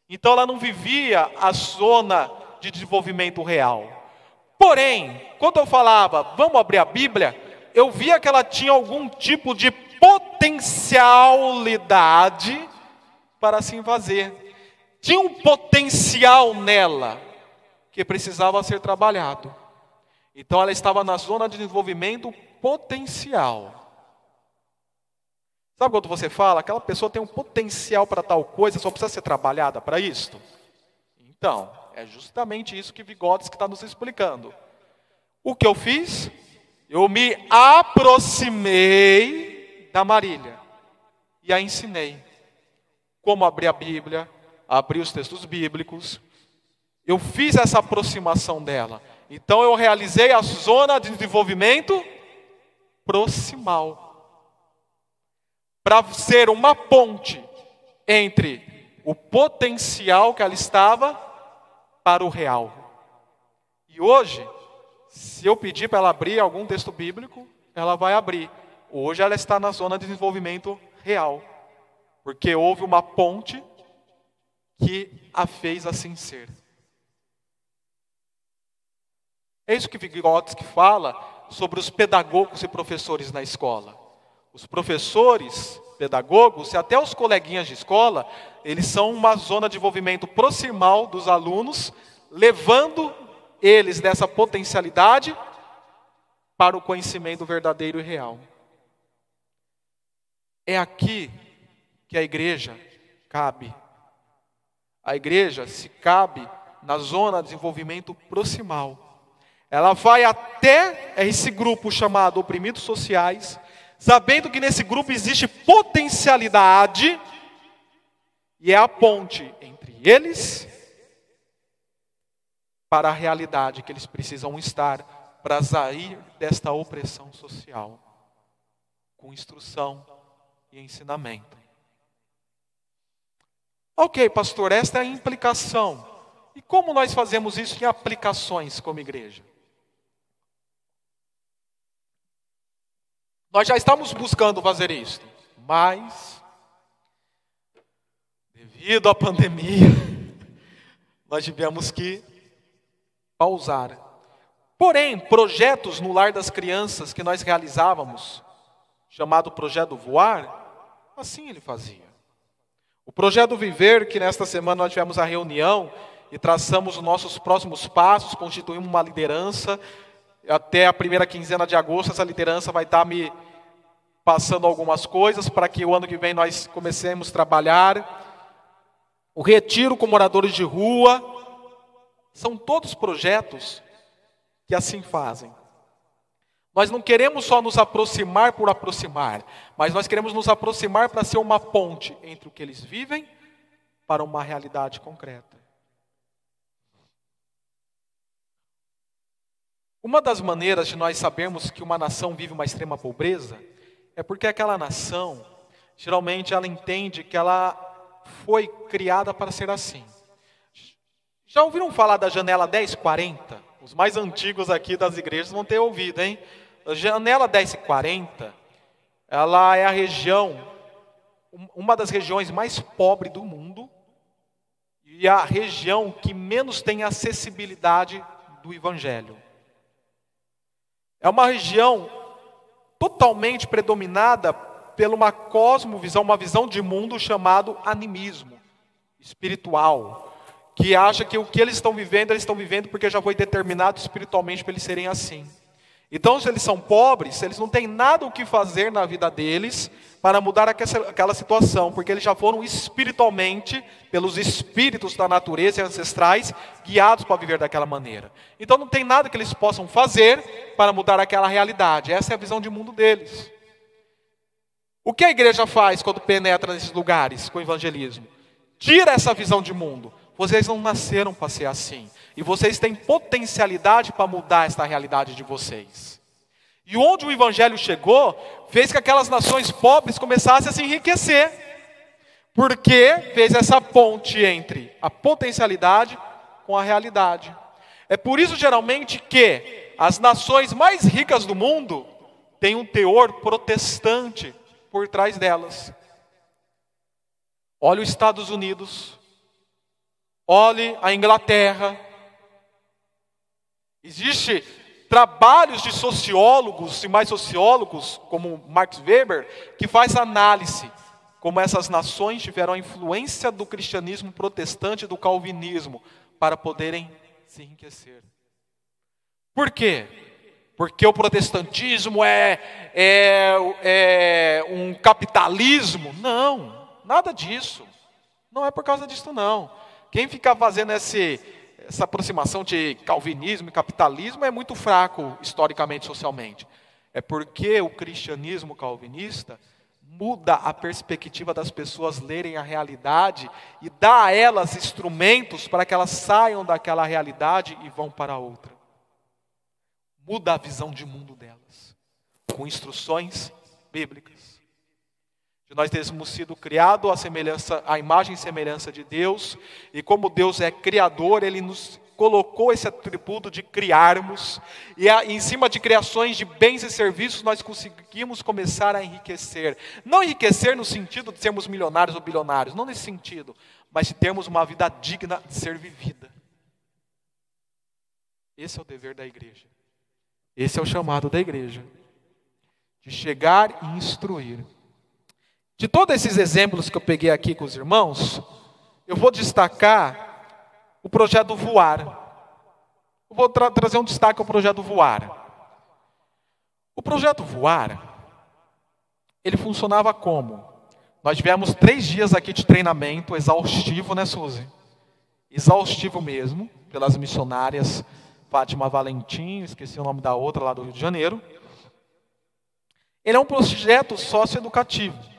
Então ela não vivia a zona de desenvolvimento real. Porém, quando eu falava, vamos abrir a Bíblia, eu via que ela tinha algum tipo de potencialidade para assim fazer. Tinha um potencial nela que precisava ser trabalhado. Então ela estava na zona de desenvolvimento potencial. Sabe quando você fala, aquela pessoa tem um potencial para tal coisa, só precisa ser trabalhada para isto? Então, é justamente isso que Vigotes está nos explicando. O que eu fiz? Eu me aproximei da Marília e a ensinei como abrir a Bíblia, abrir os textos bíblicos. Eu fiz essa aproximação dela. Então eu realizei a zona de desenvolvimento proximal. Para ser uma ponte entre o potencial que ela estava para o real. E hoje, se eu pedir para ela abrir algum texto bíblico, ela vai abrir. Hoje ela está na zona de desenvolvimento real, porque houve uma ponte que a fez assim ser. É isso que Vygotsky fala sobre os pedagogos e professores na escola. Os professores, pedagogos e até os coleguinhas de escola, eles são uma zona de desenvolvimento proximal dos alunos, levando eles dessa potencialidade para o conhecimento verdadeiro e real. É aqui que a igreja cabe. A igreja se cabe na zona de desenvolvimento proximal. Ela vai até esse grupo chamado oprimidos sociais, sabendo que nesse grupo existe potencialidade, e é a ponte entre eles para a realidade que eles precisam estar para sair desta opressão social, com instrução, e ensinamento. Ok, pastor, esta é a implicação. E como nós fazemos isso em aplicações como igreja? Nós já estamos buscando fazer isso, mas, devido à pandemia, nós tivemos que pausar. Porém, projetos no lar das crianças que nós realizávamos, chamado Projeto Voar, Assim ele fazia. O projeto Viver, que nesta semana nós tivemos a reunião e traçamos os nossos próximos passos, constituímos uma liderança. Até a primeira quinzena de agosto, essa liderança vai estar me passando algumas coisas para que o ano que vem nós comecemos a trabalhar. O retiro com moradores de rua. São todos projetos que assim fazem. Nós não queremos só nos aproximar por aproximar, mas nós queremos nos aproximar para ser uma ponte entre o que eles vivem para uma realidade concreta. Uma das maneiras de nós sabermos que uma nação vive uma extrema pobreza é porque aquela nação, geralmente, ela entende que ela foi criada para ser assim. Já ouviram falar da janela 1040? Os mais antigos aqui das igrejas vão ter ouvido, hein? A janela 1040, ela é a região, uma das regiões mais pobres do mundo e a região que menos tem acessibilidade do evangelho. É uma região totalmente predominada por uma cosmovisão, uma visão de mundo chamado animismo espiritual, que acha que o que eles estão vivendo, eles estão vivendo porque já foi determinado espiritualmente para eles serem assim. Então, se eles são pobres, eles não têm nada o que fazer na vida deles para mudar aquela situação, porque eles já foram espiritualmente, pelos espíritos da natureza e ancestrais, guiados para viver daquela maneira. Então, não tem nada que eles possam fazer para mudar aquela realidade. Essa é a visão de mundo deles. O que a igreja faz quando penetra nesses lugares com o evangelismo? Tira essa visão de mundo. Vocês não nasceram para ser assim. E vocês têm potencialidade para mudar esta realidade de vocês. E onde o evangelho chegou, fez que aquelas nações pobres começassem a se enriquecer. Porque fez essa ponte entre a potencialidade com a realidade. É por isso, geralmente, que as nações mais ricas do mundo têm um teor protestante por trás delas. Olhe os Estados Unidos, olhe a Inglaterra, Existe trabalhos de sociólogos e mais sociólogos, como Max Weber, que faz análise como essas nações tiveram a influência do cristianismo protestante e do calvinismo para poderem se enriquecer. Por quê? Porque o protestantismo é, é, é um capitalismo? Não, nada disso. Não é por causa disso, não. Quem fica fazendo esse, essa aproximação de calvinismo e capitalismo é muito fraco historicamente, socialmente. É porque o cristianismo calvinista muda a perspectiva das pessoas lerem a realidade e dá a elas instrumentos para que elas saiam daquela realidade e vão para outra. Muda a visão de mundo delas, com instruções bíblicas de nós termos sido criados à semelhança, à imagem e semelhança de Deus, e como Deus é criador, Ele nos colocou esse atributo de criarmos, e em cima de criações de bens e serviços nós conseguimos começar a enriquecer. Não enriquecer no sentido de sermos milionários ou bilionários, não nesse sentido, mas de termos uma vida digna de ser vivida. Esse é o dever da igreja. Esse é o chamado da igreja. De chegar e instruir. De todos esses exemplos que eu peguei aqui com os irmãos, eu vou destacar o projeto Voar. Eu vou tra trazer um destaque ao projeto Voar. O projeto Voar, ele funcionava como? Nós tivemos três dias aqui de treinamento exaustivo, né, Suzy? Exaustivo mesmo, pelas missionárias Fátima Valentim, esqueci o nome da outra lá do Rio de Janeiro. Ele é um projeto socioeducativo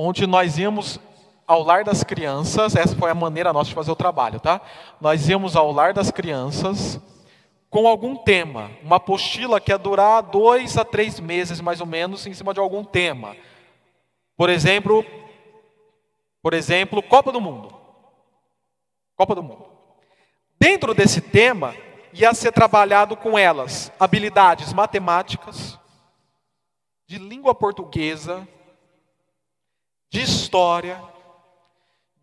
onde nós íamos ao lar das crianças, essa foi a maneira nossa de fazer o trabalho, tá? Nós íamos ao lar das crianças com algum tema, uma apostila que ia durar dois a três meses mais ou menos em cima de algum tema. Por exemplo, por exemplo, Copa do Mundo. Copa do Mundo. Dentro desse tema ia ser trabalhado com elas habilidades matemáticas, de língua portuguesa, de história,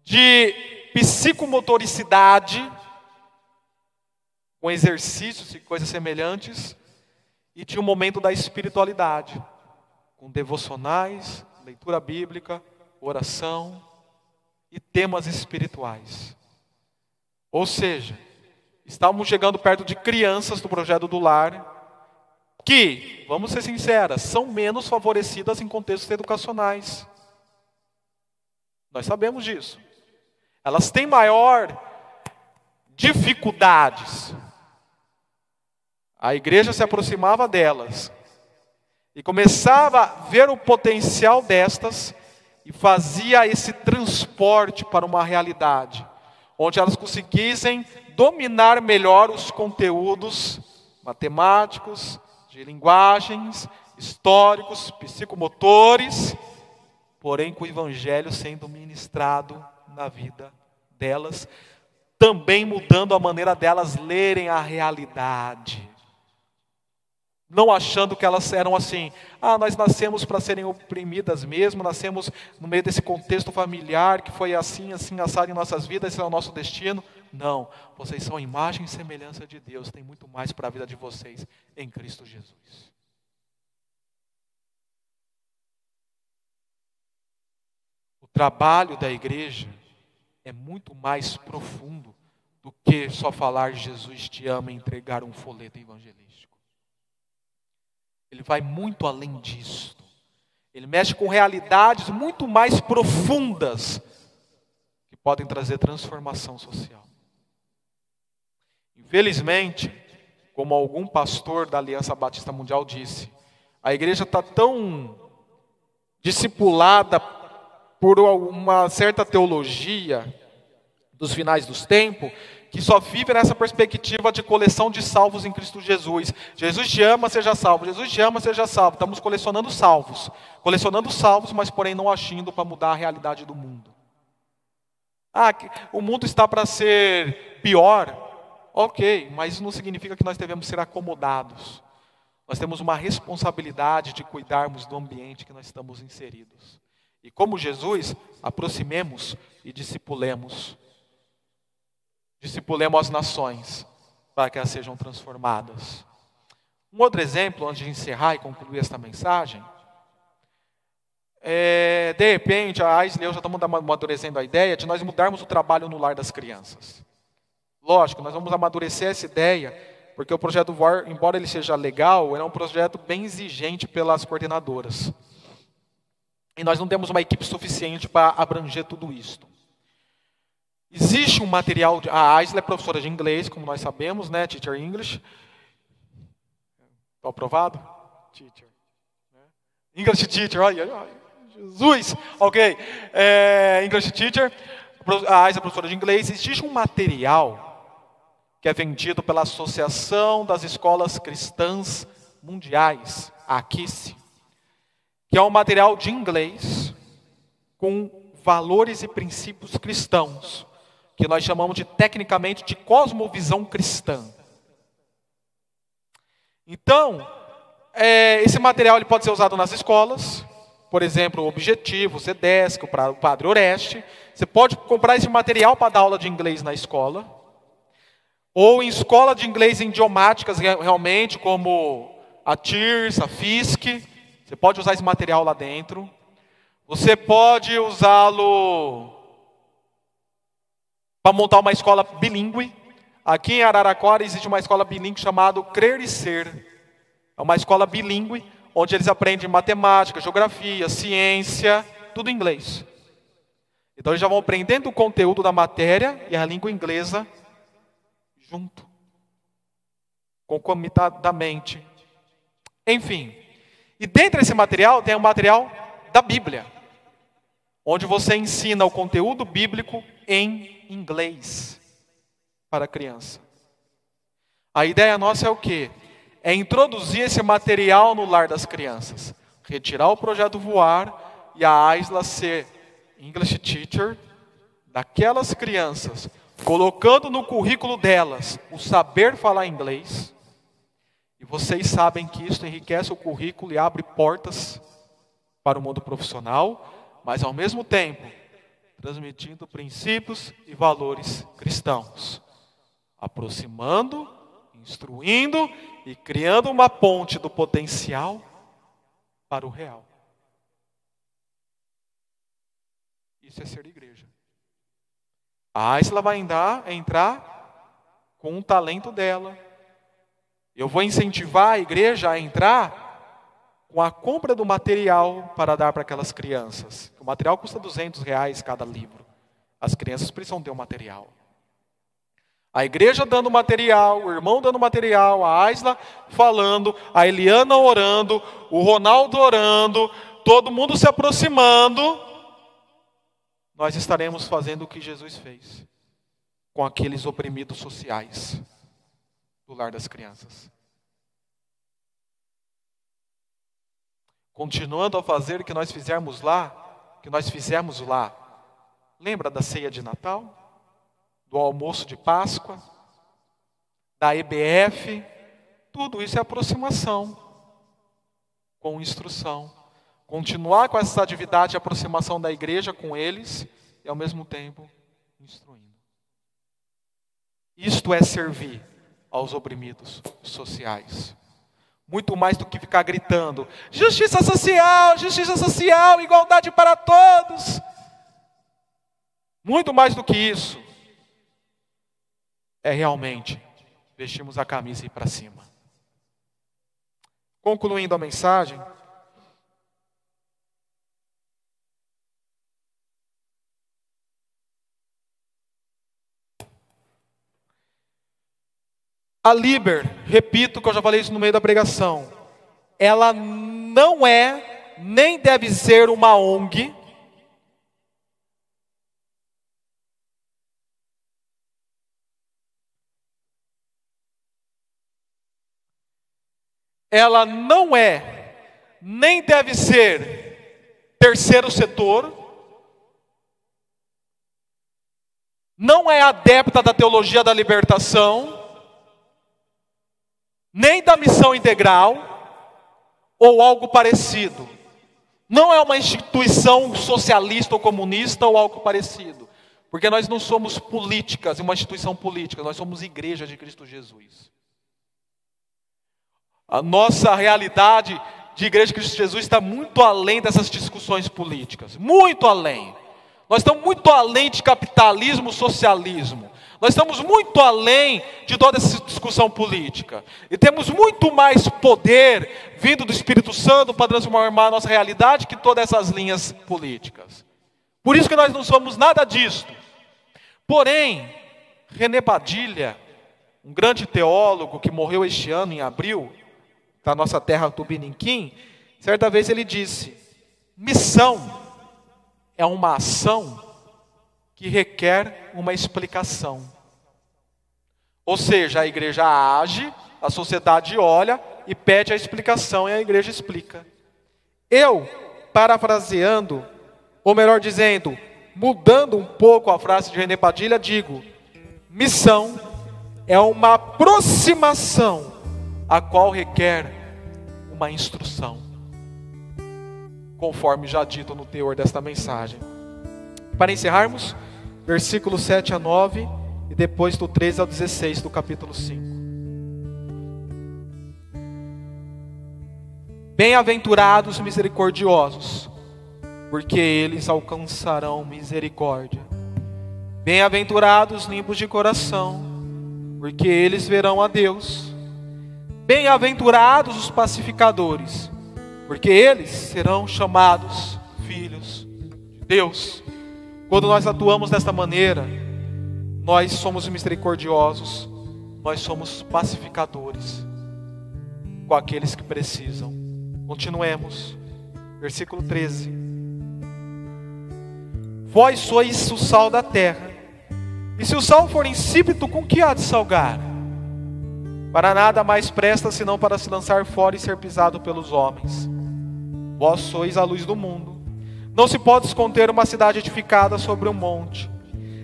de psicomotoricidade, com exercícios e coisas semelhantes, e de um momento da espiritualidade, com devocionais, leitura bíblica, oração e temas espirituais. Ou seja, estamos chegando perto de crianças do projeto do lar que, vamos ser sinceras, são menos favorecidas em contextos educacionais. Nós sabemos disso. Elas têm maior dificuldades. A igreja se aproximava delas e começava a ver o potencial destas e fazia esse transporte para uma realidade, onde elas conseguissem dominar melhor os conteúdos matemáticos, de linguagens, históricos, psicomotores, porém com o evangelho sendo ministrado na vida delas, também mudando a maneira delas lerem a realidade. Não achando que elas eram assim, ah, nós nascemos para serem oprimidas mesmo, nascemos no meio desse contexto familiar que foi assim, assim, assado em nossas vidas, esse é o nosso destino. Não, vocês são imagem e semelhança de Deus, tem muito mais para a vida de vocês em Cristo Jesus. Trabalho da igreja é muito mais profundo do que só falar Jesus te ama e entregar um folheto evangelístico. Ele vai muito além disso. Ele mexe com realidades muito mais profundas que podem trazer transformação social. Infelizmente, como algum pastor da Aliança Batista Mundial disse, a igreja está tão discipulada por uma certa teologia dos finais dos tempos, que só vive nessa perspectiva de coleção de salvos em Cristo Jesus. Jesus te ama, seja salvo. Jesus te ama, seja salvo. Estamos colecionando salvos. Colecionando salvos, mas porém não agindo para mudar a realidade do mundo. Ah, o mundo está para ser pior. Ok, mas isso não significa que nós devemos ser acomodados. Nós temos uma responsabilidade de cuidarmos do ambiente que nós estamos inseridos. E como Jesus, aproximemos e discipulemos discipulemos as nações para que elas sejam transformadas. Um outro exemplo, antes de encerrar e concluir esta mensagem, é, de repente, a Aisle eu já estamos amadurecendo a ideia de nós mudarmos o trabalho no lar das crianças. Lógico, nós vamos amadurecer essa ideia, porque o projeto VOR, embora ele seja legal, é um projeto bem exigente pelas coordenadoras. E nós não temos uma equipe suficiente para abranger tudo isso. Existe um material, a Aisla é professora de inglês, como nós sabemos, né, Teacher English. Estou aprovado? Teacher. Né? English Teacher, olha, Jesus, ok. É, English Teacher, a Aisla é professora de inglês. Existe um material que é vendido pela Associação das Escolas Cristãs Mundiais, a AQUICE, que é um material de inglês com valores e princípios cristãos que nós chamamos de tecnicamente de cosmovisão cristã. Então, é, esse material ele pode ser usado nas escolas, por exemplo, o Objetivo, o CEDESC, o Padre Oreste. Você pode comprar esse material para dar aula de inglês na escola. Ou em escola de inglês idiomáticas, realmente, como a TIRS, a FISC. Você pode usar esse material lá dentro. Você pode usá-lo para montar uma escola bilíngue. Aqui em Araraquara existe uma escola bilíngue chamada Crer e Ser. É uma escola bilíngue onde eles aprendem matemática, geografia, ciência, tudo em inglês. Então eles já vão aprendendo o conteúdo da matéria e a língua inglesa junto, concomitadamente. Enfim, e dentro desse material tem o material da Bíblia, onde você ensina o conteúdo bíblico em inglês para a criança. A ideia nossa é o quê? É introduzir esse material no lar das crianças. Retirar o projeto voar e a Aisla ser English teacher daquelas crianças, colocando no currículo delas o saber falar inglês. E vocês sabem que isso enriquece o currículo e abre portas para o mundo profissional, mas ao mesmo tempo transmitindo princípios e valores cristãos, aproximando, instruindo e criando uma ponte do potencial para o real. Isso é ser igreja. A Aisla vai entrar, entrar com o talento dela. Eu vou incentivar a igreja a entrar com a compra do material para dar para aquelas crianças. O material custa 200 reais cada livro. As crianças precisam ter o um material. A igreja dando material, o irmão dando material, a Aisla falando, a Eliana orando, o Ronaldo orando, todo mundo se aproximando nós estaremos fazendo o que Jesus fez com aqueles oprimidos sociais do lar das crianças. Continuando a fazer o que nós fizemos lá, que nós fizemos lá. Lembra da ceia de Natal? Do almoço de Páscoa? Da EBF? Tudo isso é aproximação com instrução. Continuar com essa atividade de aproximação da igreja com eles e ao mesmo tempo instruindo. Isto é servir aos oprimidos sociais. Muito mais do que ficar gritando: justiça social, justiça social, igualdade para todos. Muito mais do que isso, é realmente vestirmos a camisa e ir para cima. Concluindo a mensagem, A Liber, repito que eu já falei isso no meio da pregação, ela não é, nem deve ser uma ONG. Ela não é, nem deve ser terceiro setor. Não é adepta da teologia da libertação nem da missão integral ou algo parecido. Não é uma instituição socialista ou comunista ou algo parecido. Porque nós não somos políticas, uma instituição política, nós somos igreja de Cristo Jesus. A nossa realidade de igreja de Cristo Jesus está muito além dessas discussões políticas, muito além. Nós estamos muito além de capitalismo, socialismo. Nós estamos muito além de toda essa discussão política. E temos muito mais poder vindo do Espírito Santo para transformar a nossa realidade que todas essas linhas políticas. Por isso que nós não somos nada disto. Porém, René Padilha, um grande teólogo que morreu este ano em abril, da nossa terra Tubiniquim, certa vez ele disse: missão é uma ação que requer uma explicação. Ou seja, a igreja age, a sociedade olha e pede a explicação e a igreja explica. Eu, parafraseando, ou melhor dizendo, mudando um pouco a frase de René Padilha, digo: missão é uma aproximação a qual requer uma instrução, conforme já dito no teor desta mensagem. Para encerrarmos, versículos 7 a 9 e depois do 13 ao 16 do capítulo 5. Bem-aventurados misericordiosos, porque eles alcançarão misericórdia. Bem-aventurados limpos de coração, porque eles verão a Deus. Bem-aventurados os pacificadores, porque eles serão chamados filhos de Deus. Quando nós atuamos desta maneira, nós somos misericordiosos, nós somos pacificadores com aqueles que precisam. Continuemos, versículo 13. Vós sois o sal da terra, e se o sal for insípido, com que há de salgar? Para nada mais presta senão para se lançar fora e ser pisado pelos homens. Vós sois a luz do mundo. Não se pode esconder uma cidade edificada sobre um monte,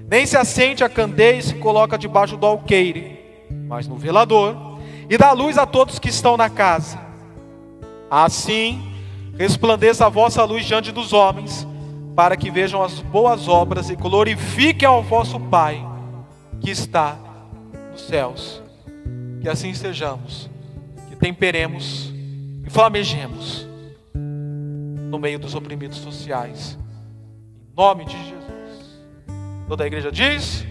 nem se acende a candeia e se coloca debaixo do alqueire, mas no velador, e dá luz a todos que estão na casa. Assim, resplandeça a vossa luz diante dos homens, para que vejam as boas obras e glorifiquem ao vosso Pai que está nos céus. Que assim sejamos, que temperemos e flamejemos no meio dos oprimidos sociais. Em nome de Jesus. Toda a igreja diz.